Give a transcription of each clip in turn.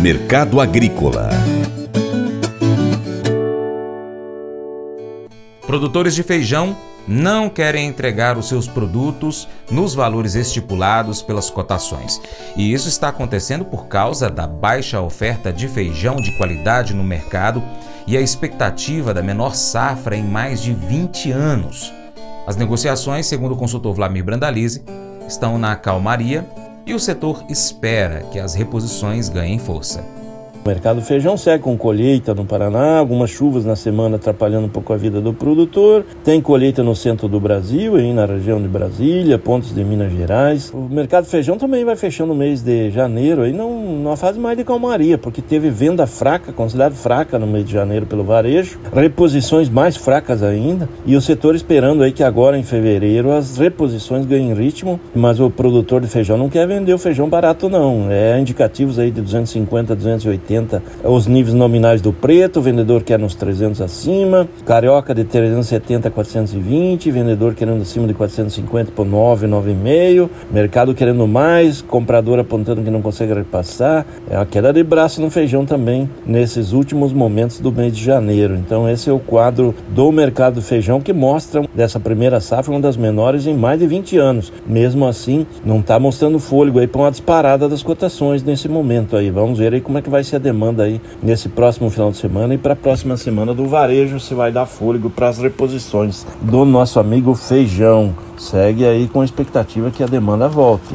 Mercado Agrícola Produtores de feijão não querem entregar os seus produtos nos valores estipulados pelas cotações. E isso está acontecendo por causa da baixa oferta de feijão de qualidade no mercado e a expectativa da menor safra em mais de 20 anos. As negociações, segundo o consultor Vladimir Brandalize, estão na calmaria e o setor espera que as reposições ganhem força. O mercado feijão segue com colheita no Paraná, algumas chuvas na semana atrapalhando um pouco a vida do produtor. Tem colheita no centro do Brasil, aí na região de Brasília, pontos de Minas Gerais. O mercado feijão também vai fechando no mês de janeiro, aí não, numa fase mais de calmaria, porque teve venda fraca, considerada fraca no mês de janeiro pelo varejo, reposições mais fracas ainda, e o setor esperando aí que agora em fevereiro as reposições ganhem ritmo, mas o produtor de feijão não quer vender o feijão barato não, é indicativos aí de 250, 280 os níveis nominais do preto, vendedor quer nos 300 acima, carioca de 370 a 420, vendedor querendo acima de 450 por 9, 9,5, mercado querendo mais, comprador apontando que não consegue repassar. É a queda de braço no feijão também nesses últimos momentos do mês de janeiro. Então esse é o quadro do mercado do feijão que mostra dessa primeira safra uma das menores em mais de 20 anos. Mesmo assim, não está mostrando fôlego aí para uma disparada das cotações nesse momento aí. Vamos ver aí como é que vai ser a demanda aí nesse próximo final de semana e para a próxima semana do varejo se vai dar fôlego para as reposições do nosso amigo feijão. Segue aí com a expectativa que a demanda volte.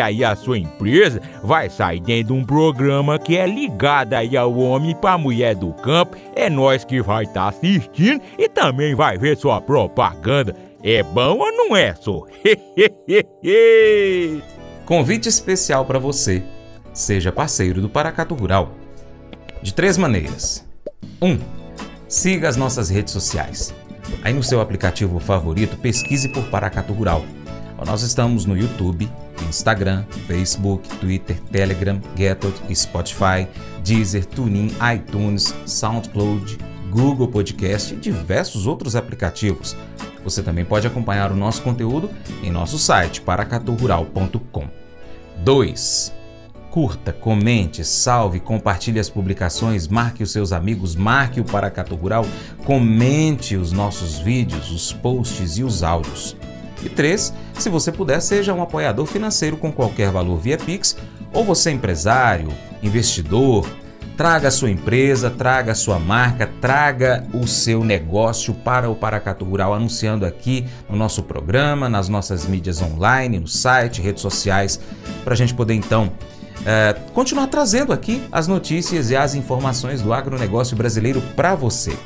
aí a sua empresa vai sair dentro de um programa que é ligado aí ao homem para mulher do campo. É nós que vai estar tá assistindo e também vai ver sua propaganda. É bom ou não é, só? Convite especial para você. Seja parceiro do Paracato Rural. De três maneiras. 1. Um, siga as nossas redes sociais. Aí no seu aplicativo favorito, pesquise por Paracato Rural. Nós estamos no YouTube, Instagram, Facebook, Twitter, Telegram, Getot, Spotify, Deezer, TuneIn, iTunes, SoundCloud, Google Podcast e diversos outros aplicativos. Você também pode acompanhar o nosso conteúdo em nosso site paracaturural.com. 2. Curta, comente, salve, compartilhe as publicações, marque os seus amigos, marque o Paracato Rural, comente os nossos vídeos, os posts e os áudios. E 3. Se você puder, seja um apoiador financeiro com qualquer valor via Pix, ou você é empresário, investidor, traga a sua empresa, traga a sua marca, traga o seu negócio para o Paracatu Rural, anunciando aqui no nosso programa, nas nossas mídias online, no site, redes sociais, para a gente poder então é, continuar trazendo aqui as notícias e as informações do agronegócio brasileiro para você.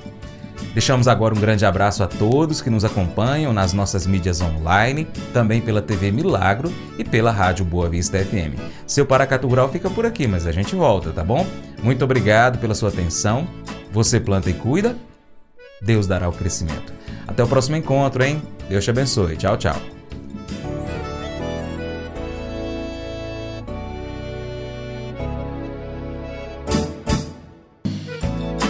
Deixamos agora um grande abraço a todos que nos acompanham nas nossas mídias online, também pela TV Milagro e pela Rádio Boa Vista FM. Seu Paracatu Rural fica por aqui, mas a gente volta, tá bom? Muito obrigado pela sua atenção. Você planta e cuida, Deus dará o crescimento. Até o próximo encontro, hein? Deus te abençoe. Tchau, tchau.